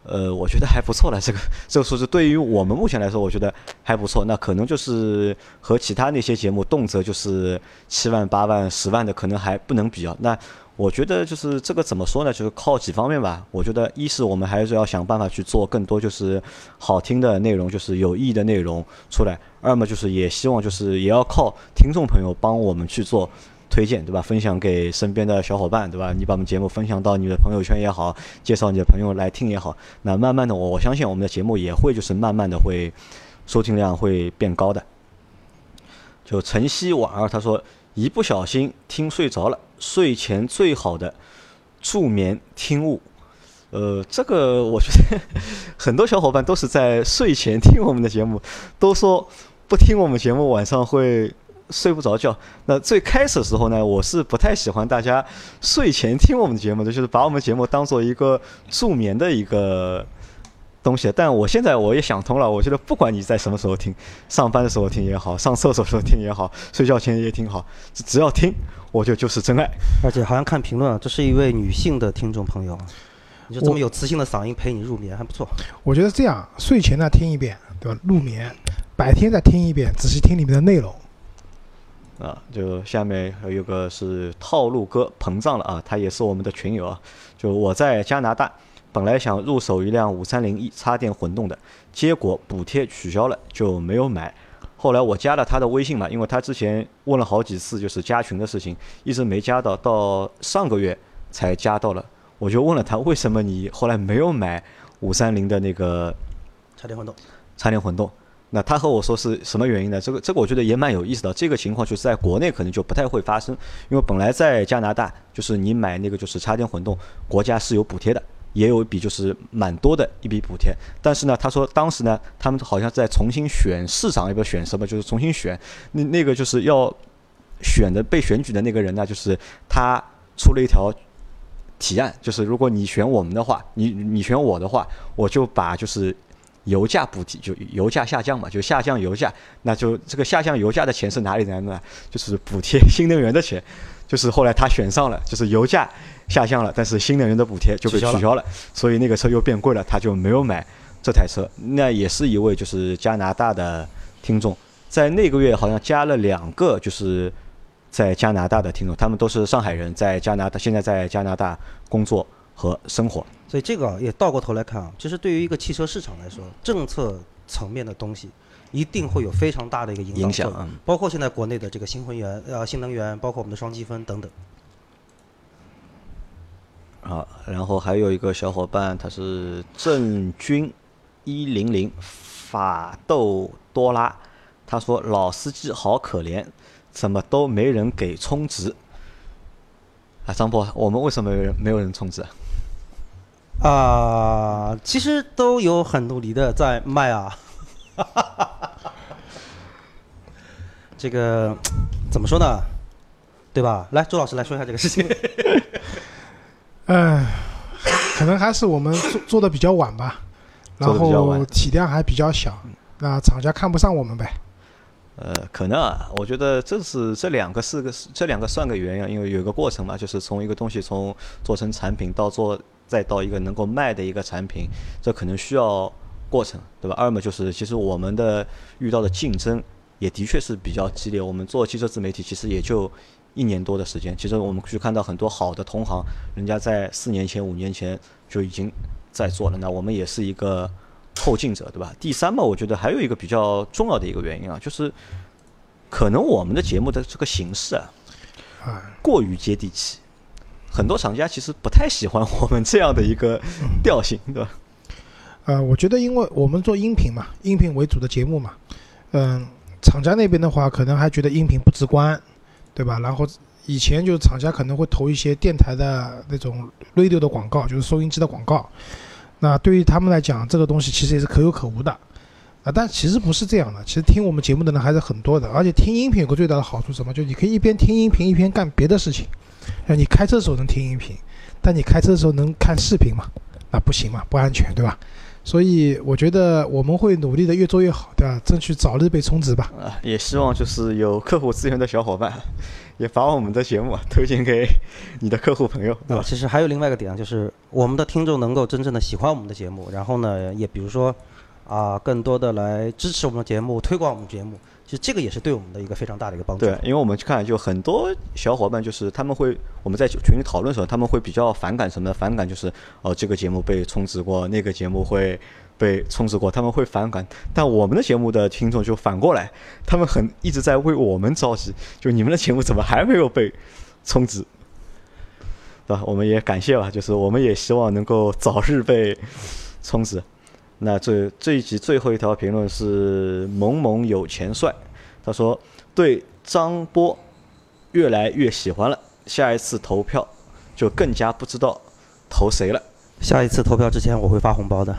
呃，我觉得还不错了。这个这个数字对于我们目前来说，我觉得还不错。那可能就是和其他那些节目动辄就是七万、八万、十万的，可能还不能比啊。那我觉得就是这个怎么说呢？就是靠几方面吧。我觉得一是我们还是要想办法去做更多就是好听的内容，就是有意义的内容出来。二嘛就是也希望就是也要靠听众朋友帮我们去做。推荐对吧？分享给身边的小伙伴对吧？你把我们节目分享到你的朋友圈也好，介绍你的朋友来听也好，那慢慢的，我我相信我们的节目也会就是慢慢的会收听量会变高的。就晨曦婉儿他说，一不小心听睡着了，睡前最好的助眠听物。呃，这个我觉得很多小伙伴都是在睡前听我们的节目，都说不听我们节目晚上会。睡不着觉。那最开始的时候呢，我是不太喜欢大家睡前听我们的节目的，就是把我们节目当做一个助眠的一个东西。但我现在我也想通了，我觉得不管你在什么时候听，上班的时候听也好，上厕所时候听也好，睡觉前也听好，只要听，我觉得就是真爱。而且好像看评论，这是一位女性的听众朋友，你就这么有磁性的嗓音陪你入眠，还不错。我觉得这样，睡前呢听一遍，对吧？入眠，白天再听一遍，仔细听里面的内容。啊，就下面还有个是套路哥膨胀了啊，他也是我们的群友啊。就我在加拿大，本来想入手一辆五三零 E 插电混动的，结果补贴取消了，就没有买。后来我加了他的微信嘛，因为他之前问了好几次就是加群的事情，一直没加到，到上个月才加到了。我就问了他，为什么你后来没有买五三零的那个插电混动？插电混动。那他和我说是什么原因呢？这个这个我觉得也蛮有意思的。这个情况就是在国内可能就不太会发生，因为本来在加拿大，就是你买那个就是插电混动，国家是有补贴的，也有一笔就是蛮多的一笔补贴。但是呢，他说当时呢，他们好像在重新选市长，要不要选什么，就是重新选那那个就是要选的被选举的那个人呢，就是他出了一条提案，就是如果你选我们的话，你你选我的话，我就把就是。油价补贴就油价下降嘛，就下降油价，那就这个下降油价的钱是哪里来的呢？就是补贴新能源的钱，就是后来他选上了，就是油价下降了，但是新能源的补贴就被取消了，所以那个车又变贵了，他就没有买这台车。那也是一位就是加拿大的听众，在那个月好像加了两个就是在加拿大的听众，他们都是上海人，在加拿大现在在加拿大工作和生活。所以这个也倒过头来看啊，其实对于一个汽车市场来说，政策层面的东西一定会有非常大的一个影响，包括现在国内的这个新能源呃新能源，包括我们的双积分等等。好，然后还有一个小伙伴，他是郑军一零零法斗多拉，他说老司机好可怜，怎么都没人给充值。啊，张波，我们为什么没人没有人充值？啊，其实都有很努力的在卖啊，这个怎么说呢？对吧？来，周老师来说一下这个事情。嗯，可能还是我们做做的比较晚吧，然后体量还比较小，那厂家看不上我们呗。呃，可能啊，我觉得这是这两个是个这两个算个原因，因为有一个过程嘛，就是从一个东西从做成产品到做。再到一个能够卖的一个产品，这可能需要过程，对吧？二么就是，其实我们的遇到的竞争也的确是比较激烈。我们做汽车自媒体其实也就一年多的时间，其实我们去看到很多好的同行，人家在四年前、五年前就已经在做了。那我们也是一个后进者，对吧？第三嘛，我觉得还有一个比较重要的一个原因啊，就是可能我们的节目的这个形式啊，过于接地气。很多厂家其实不太喜欢我们这样的一个调性，对吧？呃，我觉得因为我们做音频嘛，音频为主的节目嘛，嗯，厂家那边的话可能还觉得音频不直观，对吧？然后以前就是厂家可能会投一些电台的那种 radio 的广告，就是收音机的广告。那对于他们来讲，这个东西其实也是可有可无的啊。但其实不是这样的，其实听我们节目的人还是很多的，而且听音频有个最大的好处什么？就你可以一边听音频一边干别的事情。那你开车的时候能听音频，但你开车的时候能看视频吗？那不行嘛，不安全，对吧？所以我觉得我们会努力的越做越好，对吧？争取早日被充值吧。啊，也希望就是有客户资源的小伙伴，也把我们的节目啊推荐给你的客户朋友，对吧？其实还有另外一个点啊，就是我们的听众能够真正的喜欢我们的节目，然后呢，也比如说啊，更多的来支持我们的节目，推广我们节目。其实这个也是对我们的一个非常大的一个帮助。对，因为我们去看，就很多小伙伴就是他们会，我们在群里讨论的时候，他们会比较反感什么？反感就是哦，这个节目被充值过，那个节目会被充值过，他们会反感。但我们的节目的听众就反过来，他们很一直在为我们着急，就你们的节目怎么还没有被充值？对吧？我们也感谢吧，就是我们也希望能够早日被充值。那这这一集最后一条评论是萌萌有钱帅，他说对张波越来越喜欢了，下一次投票就更加不知道投谁了。下一次投票之前我会发红包的。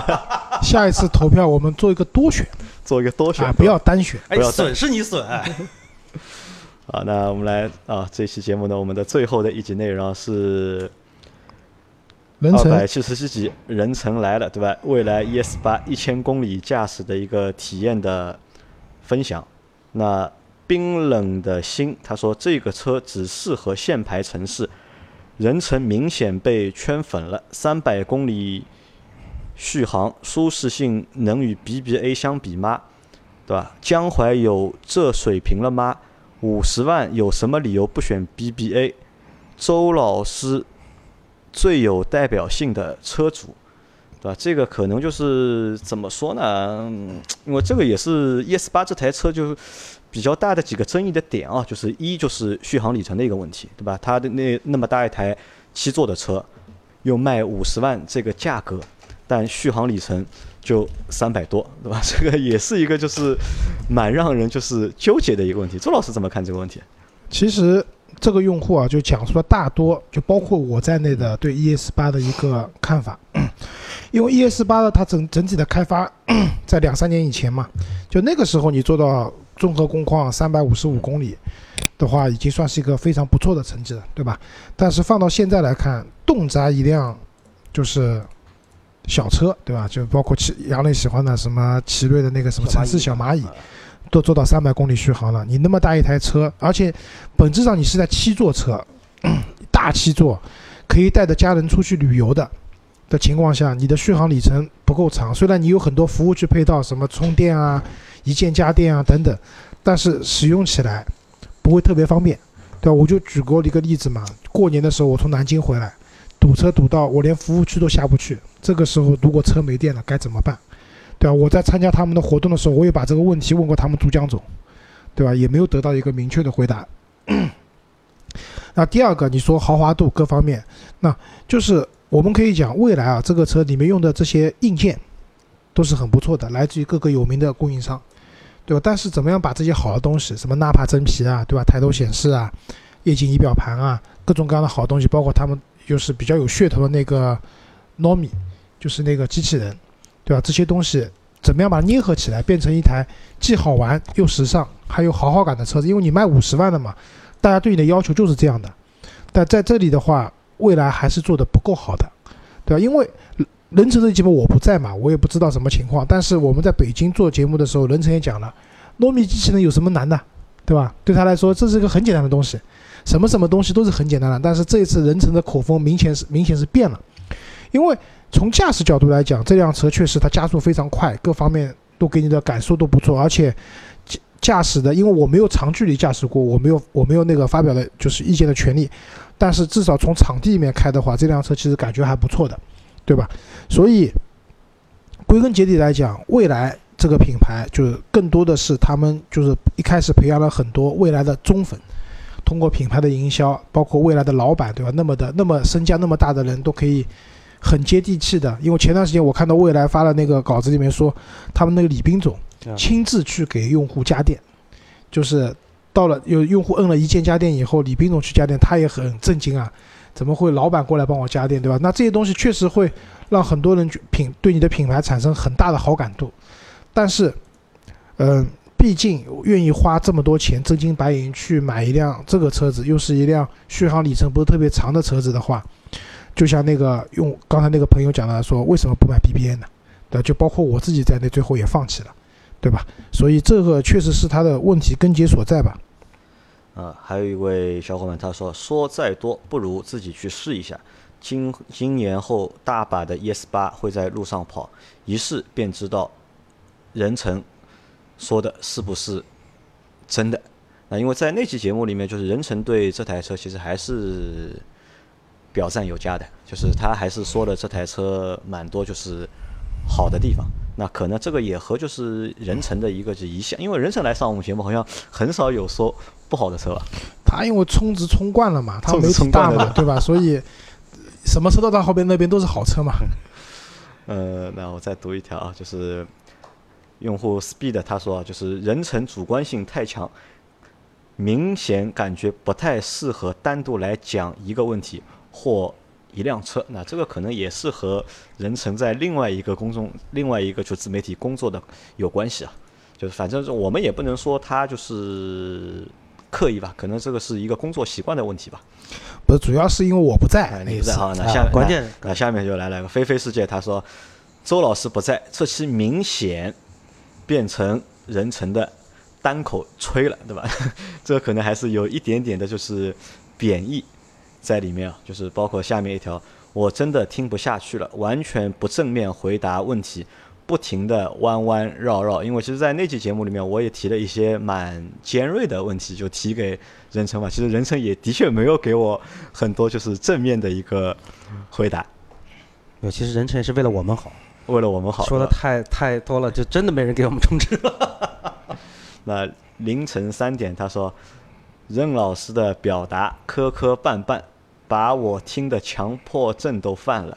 下一次投票我们做一个多选，做一个多选，啊，不要单选。哎，损是你损。好，那我们来啊，这期节目呢，我们的最后的一集内容是。二百七十七集，人成来了，对吧？未来 ES 八一千公里驾驶的一个体验的分享。那冰冷的心，他说这个车只适合限牌城市，人成明显被圈粉了。三百公里续航，舒适性能与 BBA 相比吗？对吧？江淮有这水平了吗？五十万有什么理由不选 BBA？周老师。最有代表性的车主，对吧？这个可能就是怎么说呢？因为这个也是 ES 八这台车就比较大的几个争议的点啊，就是一就是续航里程的一个问题，对吧？它的那那么大一台七座的车，又卖五十万这个价格，但续航里程就三百多，对吧？这个也是一个就是蛮让人就是纠结的一个问题。周老师怎么看这个问题？其实。这个用户啊，就讲述了大多，就包括我在内的对 ES 八的一个看法。因为 ES 八的它整整体的开发 在两三年以前嘛，就那个时候你做到综合工况三百五十五公里的话，已经算是一个非常不错的成绩了，对吧？但是放到现在来看，动辄一辆就是小车，对吧？就包括奇杨磊喜欢的什么奇瑞的那个什么城市小蚂蚁。都做到三百公里续航了，你那么大一台车，而且本质上你是在七座车，大七座，可以带着家人出去旅游的的情况下，你的续航里程不够长。虽然你有很多服务区配套，什么充电啊、一键家电啊等等，但是使用起来不会特别方便，对吧？我就举过一个例子嘛，过年的时候我从南京回来，堵车堵到我连服务区都下不去，这个时候如果车没电了该怎么办？对吧？我在参加他们的活动的时候，我也把这个问题问过他们珠江总，对吧？也没有得到一个明确的回答。那第二个，你说豪华度各方面，那就是我们可以讲，未来啊，这个车里面用的这些硬件都是很不错的，来自于各个有名的供应商，对吧？但是怎么样把这些好的东西，什么纳帕真皮啊，对吧？抬头显示啊，液晶仪表盘啊，各种各样的好东西，包括他们就是比较有噱头的那个 Nomi，就是那个机器人。对吧？这些东西怎么样把它捏合起来，变成一台既好玩又时尚，还有豪华感的车子？因为你卖五十万的嘛，大家对你的要求就是这样的。但在这里的话，未来还是做的不够好的，对吧？因为任成这节目我不在嘛，我也不知道什么情况。但是我们在北京做节目的时候，任成也讲了，糯米机器人有什么难的，对吧？对他来说，这是一个很简单的东西，什么什么东西都是很简单的。但是这一次任成的口风明显是明显是变了，因为。从驾驶角度来讲，这辆车确实它加速非常快，各方面都给你的感受都不错。而且驾驶的，因为我没有长距离驾驶过，我没有我没有那个发表的就是意见的权利。但是至少从场地里面开的话，这辆车其实感觉还不错的，对吧？所以归根结底来讲，未来这个品牌就是更多的是他们就是一开始培养了很多未来的忠粉，通过品牌的营销，包括未来的老板，对吧？那么的那么身价那么大的人都可以。很接地气的，因为前段时间我看到蔚来发了那个稿子，里面说他们那个李斌总亲自去给用户家电，就是到了有用户摁了一键家电以后，李斌总去家电，他也很震惊啊，怎么会老板过来帮我家电，对吧？那这些东西确实会让很多人品对你的品牌产生很大的好感度，但是，嗯，毕竟愿意花这么多钱真金白银去买一辆这个车子，又是一辆续航里程不是特别长的车子的话。就像那个用刚才那个朋友讲的说，为什么不买 BBA 呢？对，就包括我自己在内，最后也放弃了，对吧？所以这个确实是他的问题根结所在吧。啊，还有一位小伙伴他说，说再多不如自己去试一下。今今年后大把的 ES 八会在路上跑，一试便知道任成说的是不是真的。那因为在那期节目里面，就是任成对这台车其实还是表赞有加的，就是他还是说了这台车蛮多就是好的地方。那可能这个也和就是任成的一个是一项，因为任成来上我们节目好像很少有说不好的车吧。他因为充值充惯了嘛，他充值媒体大嘛，充惯了对吧？所以什么车都到后边那边都是好车嘛。呃，那我再读一条啊，就是用户 speed 他说啊，就是人成主观性太强，明显感觉不太适合单独来讲一个问题或一辆车。那这个可能也是和人成在另外一个公众、另外一个就自媒体工作的有关系啊。就是反正我们也不能说他就是刻意吧，可能这个是一个工作习惯的问题吧。不是，主要是因为我不在。你不在啊？那啊下关键那那下面就来了个飞飞世界，他说周老师不在，这期明显变成人成的单口吹了，对吧？这个可能还是有一点点的，就是贬义在里面啊，就是包括下面一条，我真的听不下去了，完全不正面回答问题。不停的弯弯绕绕，因为其实，在那期节目里面，我也提了一些蛮尖锐的问题，就提给任成嘛。其实任成也的确没有给我很多就是正面的一个回答，没有其实任成也是为了我们好，为了我们好。说的太太多了，就真的没人给我们充值了。那凌晨三点，他说任老师的表达磕磕绊绊，把我听的强迫症都犯了。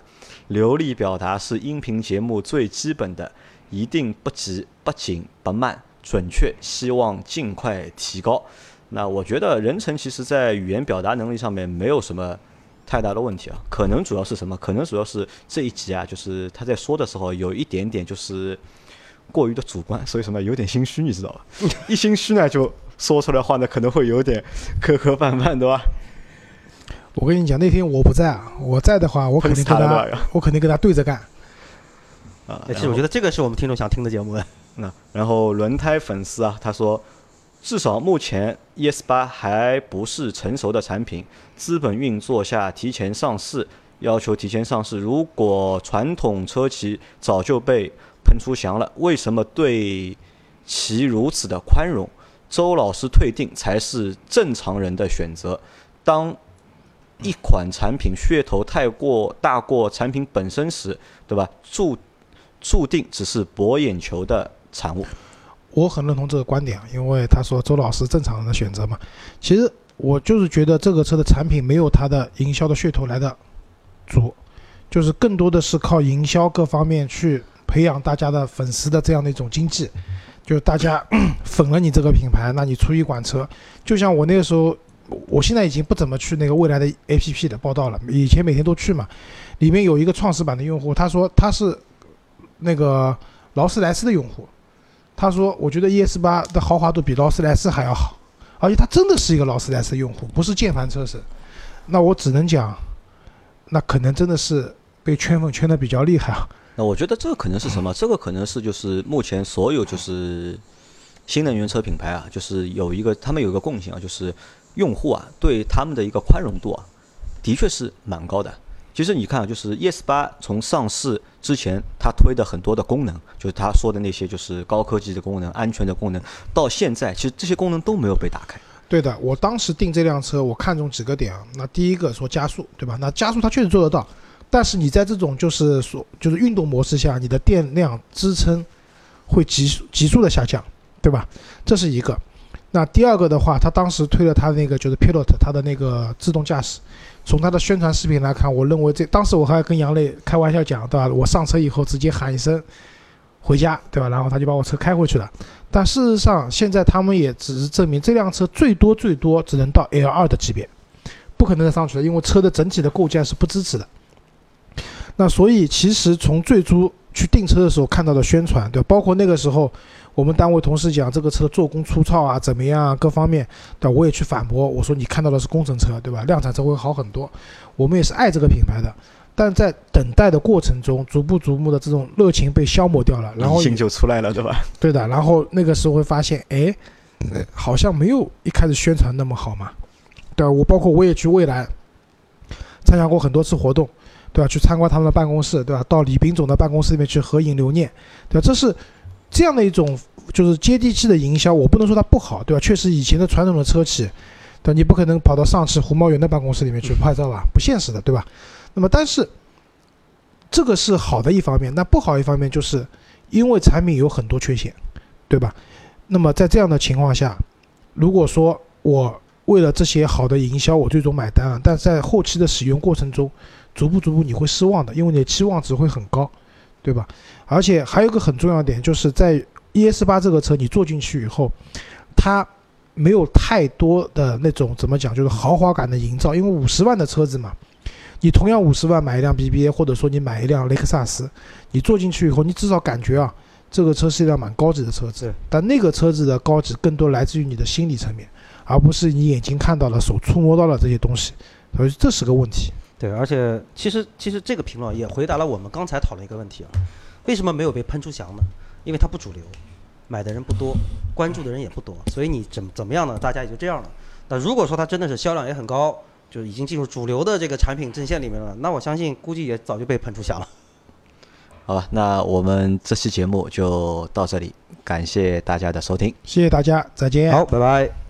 流利表达是音频节目最基本的，一定不急不紧不慢，准确，希望尽快提高。那我觉得任成其实在语言表达能力上面没有什么太大的问题啊，可能主要是什么？可能主要是这一集啊，就是他在说的时候有一点点就是过于的主观，所以什么有点心虚，你知道吧？一心虚呢，就说出来话呢可能会有点磕磕绊绊，对吧？我跟你讲，那天我不在啊，我在的话，我肯定跟他我肯定跟他对着干。啊，其实我觉得这个是我们听众想听的节目。那然后轮胎粉丝啊，他说，至少目前 ES 八还不是成熟的产品，资本运作下提前上市，要求提前上市。如果传统车企早就被喷出翔了，为什么对其如此的宽容？周老师退订才是正常人的选择。当一款产品噱头太过大过产品本身时，对吧？注注定只是博眼球的产物。我很认同这个观点，因为他说周老师正常人的选择嘛。其实我就是觉得这个车的产品没有它的营销的噱头来的足，就是更多的是靠营销各方面去培养大家的粉丝的这样的一种经济，就是大家 粉了你这个品牌，那你出一款车，就像我那个时候，我现在已经不怎么去那个未来的 APP 的报道了，以前每天都去嘛。里面有一个创始版的用户，他说他是那个劳斯莱斯的用户，他说我觉得 ES 八的豪华度比劳斯莱斯还要好，而且他真的是一个劳斯莱斯用户，不是键盘车神。那我只能讲，那可能真的是被圈粉圈的比较厉害啊。那我觉得这个可能是什么？这个可能是就是目前所有就是新能源车品牌啊，就是有一个他们有一个共性啊，就是用户啊对他们的一个宽容度啊，的确是蛮高的。其实你看啊，就是 ES 八从上市之前，它推的很多的功能，就是他说的那些就是高科技的功能、安全的功能，到现在其实这些功能都没有被打开。对的，我当时订这辆车，我看中几个点啊。那第一个说加速，对吧？那加速它确实做得到，但是你在这种就是说就是运动模式下，你的电量支撑会急速急速的下降，对吧？这是一个。那第二个的话，他当时推了他那个就是 Pilot，他的那个自动驾驶。从他的宣传视频来看，我认为这当时我还跟杨磊开玩笑讲，对吧？我上车以后直接喊一声回家，对吧？然后他就把我车开回去了。但事实上，现在他们也只是证明这辆车最多最多只能到 L 二的级别，不可能再上去了，因为车的整体的构件是不支持的。那所以其实从最初去订车的时候看到的宣传，对吧，包括那个时候我们单位同事讲这个车做工粗糙啊，怎么样啊，各方面，对吧？我也去反驳，我说你看到的是工程车，对吧？量产车会好很多。我们也是爱这个品牌的，但在等待的过程中，逐步逐步的这种热情被消磨掉了，然后理性就出来了，对吧？对的，然后那个时候会发现，哎，呃好像没有一开始宣传那么好嘛，对吧？我包括我也去蔚来参加过很多次活动，对吧？去参观他们的办公室，对吧？到李斌总的办公室里面去合影留念，对吧？这是这样的一种就是接地气的营销，我不能说它不好，对吧？确实以前的传统的车企，对吧，你不可能跑到上汽胡茂源的办公室里面去拍照吧，不现实的，对吧？那么但是这个是好的一方面，那不好一方面就是因为产品有很多缺陷，对吧？那么在这样的情况下，如果说我为了这些好的营销，我最终买单了，但在后期的使用过程中，逐步逐步你会失望的，因为你的期望值会很高，对吧？而且还有一个很重要的点，就是在 ES 八这个车你坐进去以后，它没有太多的那种怎么讲，就是豪华感的营造，因为五十万的车子嘛。你同样五十万买一辆 BBA，或者说你买一辆雷克萨斯，你坐进去以后，你至少感觉啊，这个车是一辆蛮高级的车子。但那个车子的高级更多来自于你的心理层面，而不是你眼睛看到了、手触摸到了这些东西。所以这是个问题。对，而且其实其实这个评论也回答了我们刚才讨论一个问题啊，为什么没有被喷出翔呢？因为它不主流，买的人不多，关注的人也不多，所以你怎怎么样呢？大家也就这样了。那如果说它真的是销量也很高，就已经进入主流的这个产品阵线里面了，那我相信估计也早就被喷出翔了。好吧，那我们这期节目就到这里，感谢大家的收听。谢谢大家，再见。好，拜拜。